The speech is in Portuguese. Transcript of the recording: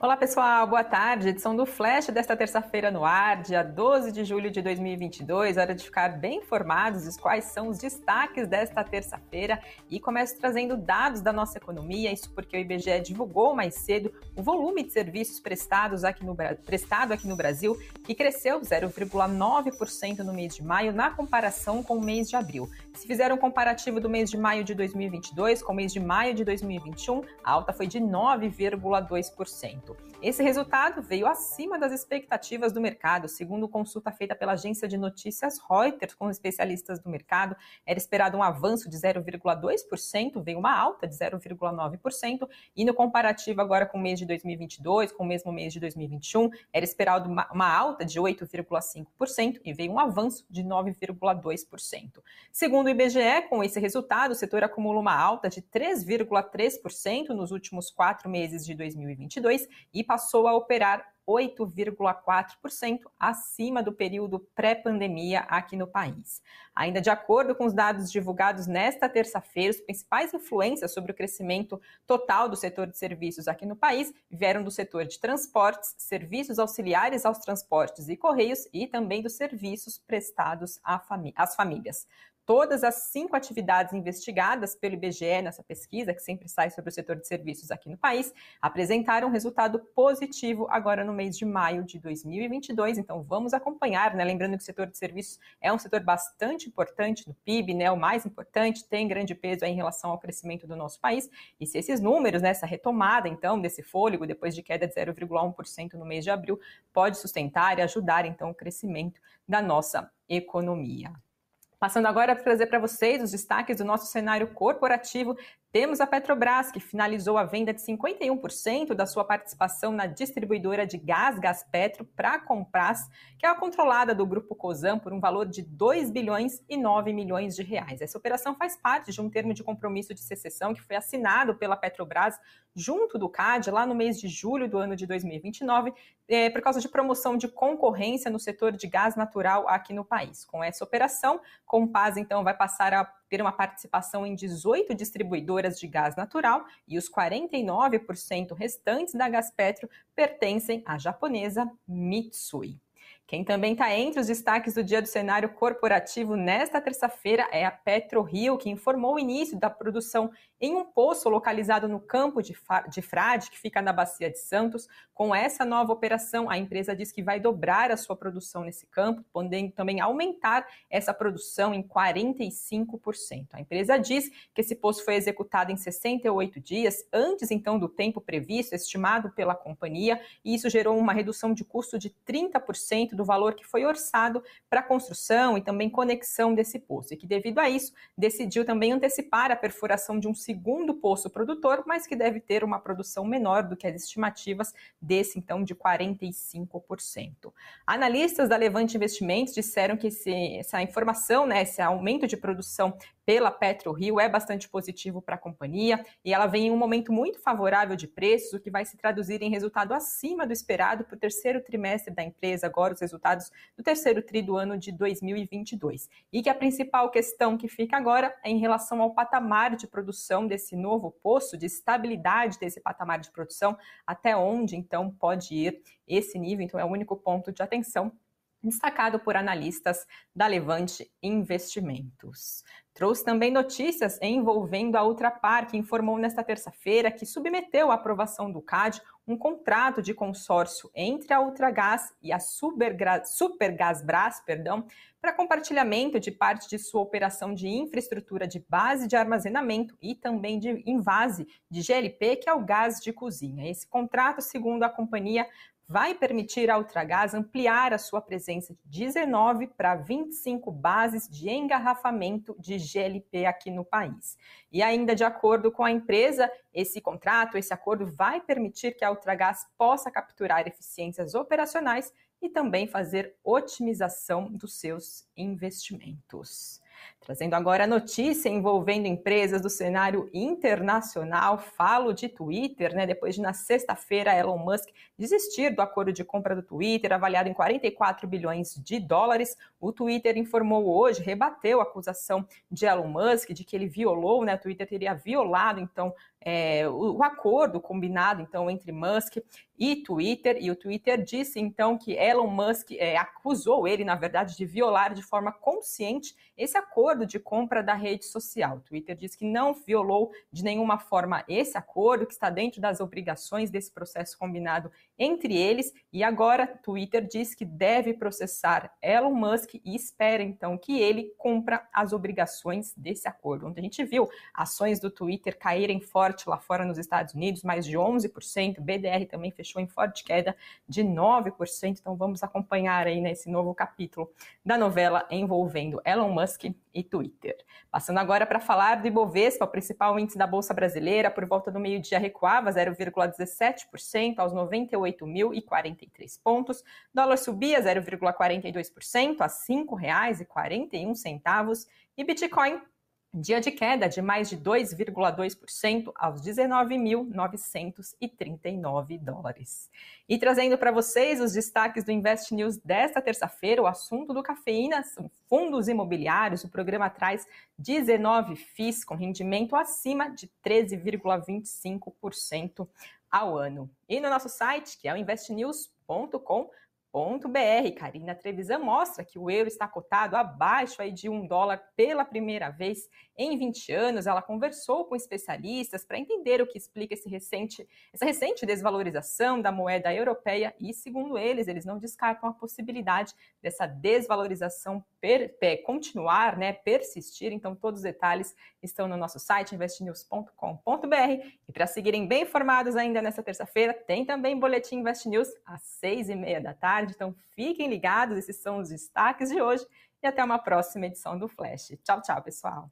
Olá pessoal, boa tarde. Edição do Flash desta terça-feira no ar, dia 12 de julho de 2022. Hora de ficar bem informados de quais são os destaques desta terça-feira e começo trazendo dados da nossa economia. Isso porque o IBGE divulgou mais cedo o volume de serviços prestados aqui no, prestado aqui no Brasil, que cresceu 0,9% no mês de maio na comparação com o mês de abril. Se fizer um comparativo do mês de maio de 2022 com o mês de maio de 2021, a alta foi de 9,2%. Esse resultado veio acima das expectativas do mercado, segundo consulta feita pela agência de notícias Reuters com especialistas do mercado. Era esperado um avanço de 0,2%, veio uma alta de 0,9%, e no comparativo agora com o mês de 2022, com o mesmo mês de 2021, era esperado uma, uma alta de 8,5% e veio um avanço de 9,2%. Segundo o IBGE, com esse resultado, o setor acumula uma alta de 3,3% nos últimos quatro meses de 2022 e passou a operar 8,4% acima do período pré-pandemia aqui no país. Ainda de acordo com os dados divulgados nesta terça-feira, os principais influências sobre o crescimento total do setor de serviços aqui no país vieram do setor de transportes, serviços auxiliares aos transportes e correios e também dos serviços prestados às famílias todas as cinco atividades investigadas pelo IBGE nessa pesquisa, que sempre sai sobre o setor de serviços aqui no país, apresentaram resultado positivo agora no mês de maio de 2022. Então vamos acompanhar, né? Lembrando que o setor de serviços é um setor bastante importante no PIB, né? O mais importante, tem grande peso em relação ao crescimento do nosso país. E se esses números, né, essa retomada, então, desse fôlego, depois de queda de 0,1% no mês de abril, pode sustentar e ajudar, então, o crescimento da nossa economia. Passando agora a trazer para vocês os destaques do nosso cenário corporativo temos a Petrobras, que finalizou a venda de 51% da sua participação na distribuidora de gás Gaspetro para a Compras, que é a controlada do grupo Cosan por um valor de 2 bilhões e 9 milhões de reais. Essa operação faz parte de um termo de compromisso de secessão que foi assinado pela Petrobras junto do CAD lá no mês de julho do ano de 2029, é, por causa de promoção de concorrência no setor de gás natural aqui no país. Com essa operação, Compaz então vai passar a ter uma participação em 18 distribuidoras de gás natural e os 49% restantes da Gaspetro pertencem à japonesa Mitsui. Quem também está entre os destaques do dia do cenário corporativo nesta terça-feira é a PetroRio, que informou o início da produção em um poço localizado no campo de, de Frade, que fica na Bacia de Santos. Com essa nova operação, a empresa diz que vai dobrar a sua produção nesse campo, podendo também aumentar essa produção em 45%. A empresa diz que esse poço foi executado em 68 dias, antes então do tempo previsto, estimado pela companhia, e isso gerou uma redução de custo de 30% do valor que foi orçado para construção e também conexão desse poço, e que, devido a isso, decidiu também antecipar a perfuração de um segundo poço produtor, mas que deve ter uma produção menor do que as estimativas desse, então, de 45%. Analistas da Levante Investimentos disseram que esse, essa informação, né, esse aumento de produção pela PetroRio é bastante positivo para a companhia e ela vem em um momento muito favorável de preços, o que vai se traduzir em resultado acima do esperado para o terceiro trimestre da empresa, agora os resultados do terceiro tri do ano de 2022. E que a principal questão que fica agora é em relação ao patamar de produção desse novo poço, de estabilidade desse patamar de produção, até onde então pode ir esse nível. Então é o único ponto de atenção destacado por analistas da Levante Investimentos. Trouxe também notícias envolvendo a Ultrapar, que informou nesta terça-feira que submeteu à aprovação do CAD um contrato de consórcio entre a Ultragás e a Supergasbras, perdão, para compartilhamento de parte de sua operação de infraestrutura de base de armazenamento e também de invase de GLP, que é o gás de cozinha. Esse contrato, segundo a companhia, vai permitir à Ultragás ampliar a sua presença de 19 para 25 bases de engarrafamento de GLP aqui no país. E ainda de acordo com a empresa, esse contrato, esse acordo vai permitir que a Ultragás possa capturar eficiências operacionais e também fazer otimização dos seus investimentos. Trazendo agora a notícia envolvendo empresas do cenário internacional, falo de Twitter, né? Depois de na sexta-feira Elon Musk desistir do acordo de compra do Twitter, avaliado em 44 bilhões de dólares, o Twitter informou hoje, rebateu a acusação de Elon Musk de que ele violou, né? O Twitter teria violado então é, o, o, acordo combinado então entre Musk e Twitter, e o Twitter disse então que Elon Musk é, acusou ele, na verdade, de violar de forma consciente esse acordo de compra da rede social. O Twitter diz que não violou de nenhuma forma esse acordo, que está dentro das obrigações desse processo combinado entre eles, e agora Twitter diz que deve processar Elon Musk e espera então que ele cumpra as obrigações desse acordo. Onde a gente viu ações do Twitter caírem forte lá fora nos Estados Unidos, mais de 11%, BDR também fechou em forte queda de 9%. Então vamos acompanhar aí nesse novo capítulo da novela envolvendo Elon Musk e Twitter. Passando agora para falar do Ibovespa, o principal índice da Bolsa Brasileira, por volta do meio-dia recuava 0,17% aos 98.043 pontos. Dólar subia 0,42% a R$ 5,41 e Bitcoin Dia de queda de mais de 2,2% aos 19.939 dólares. E trazendo para vocês os destaques do Invest News desta terça-feira, o assunto do cafeína são fundos imobiliários. O programa traz 19 FIIs com rendimento acima de 13,25% ao ano. E no nosso site, que é o investnews.com, br Karina Trevisan mostra que o euro está cotado abaixo aí de um dólar pela primeira vez em 20 anos. Ela conversou com especialistas para entender o que explica esse recente, essa recente desvalorização da moeda europeia e, segundo eles, eles não descartam a possibilidade dessa desvalorização per, per, continuar, né, persistir. Então, todos os detalhes estão no nosso site investnews.com.br. E para seguirem bem informados ainda nessa terça-feira, tem também boletim Invest News às seis e meia da tarde. Então, fiquem ligados, esses são os destaques de hoje e até uma próxima edição do Flash. Tchau, tchau, pessoal.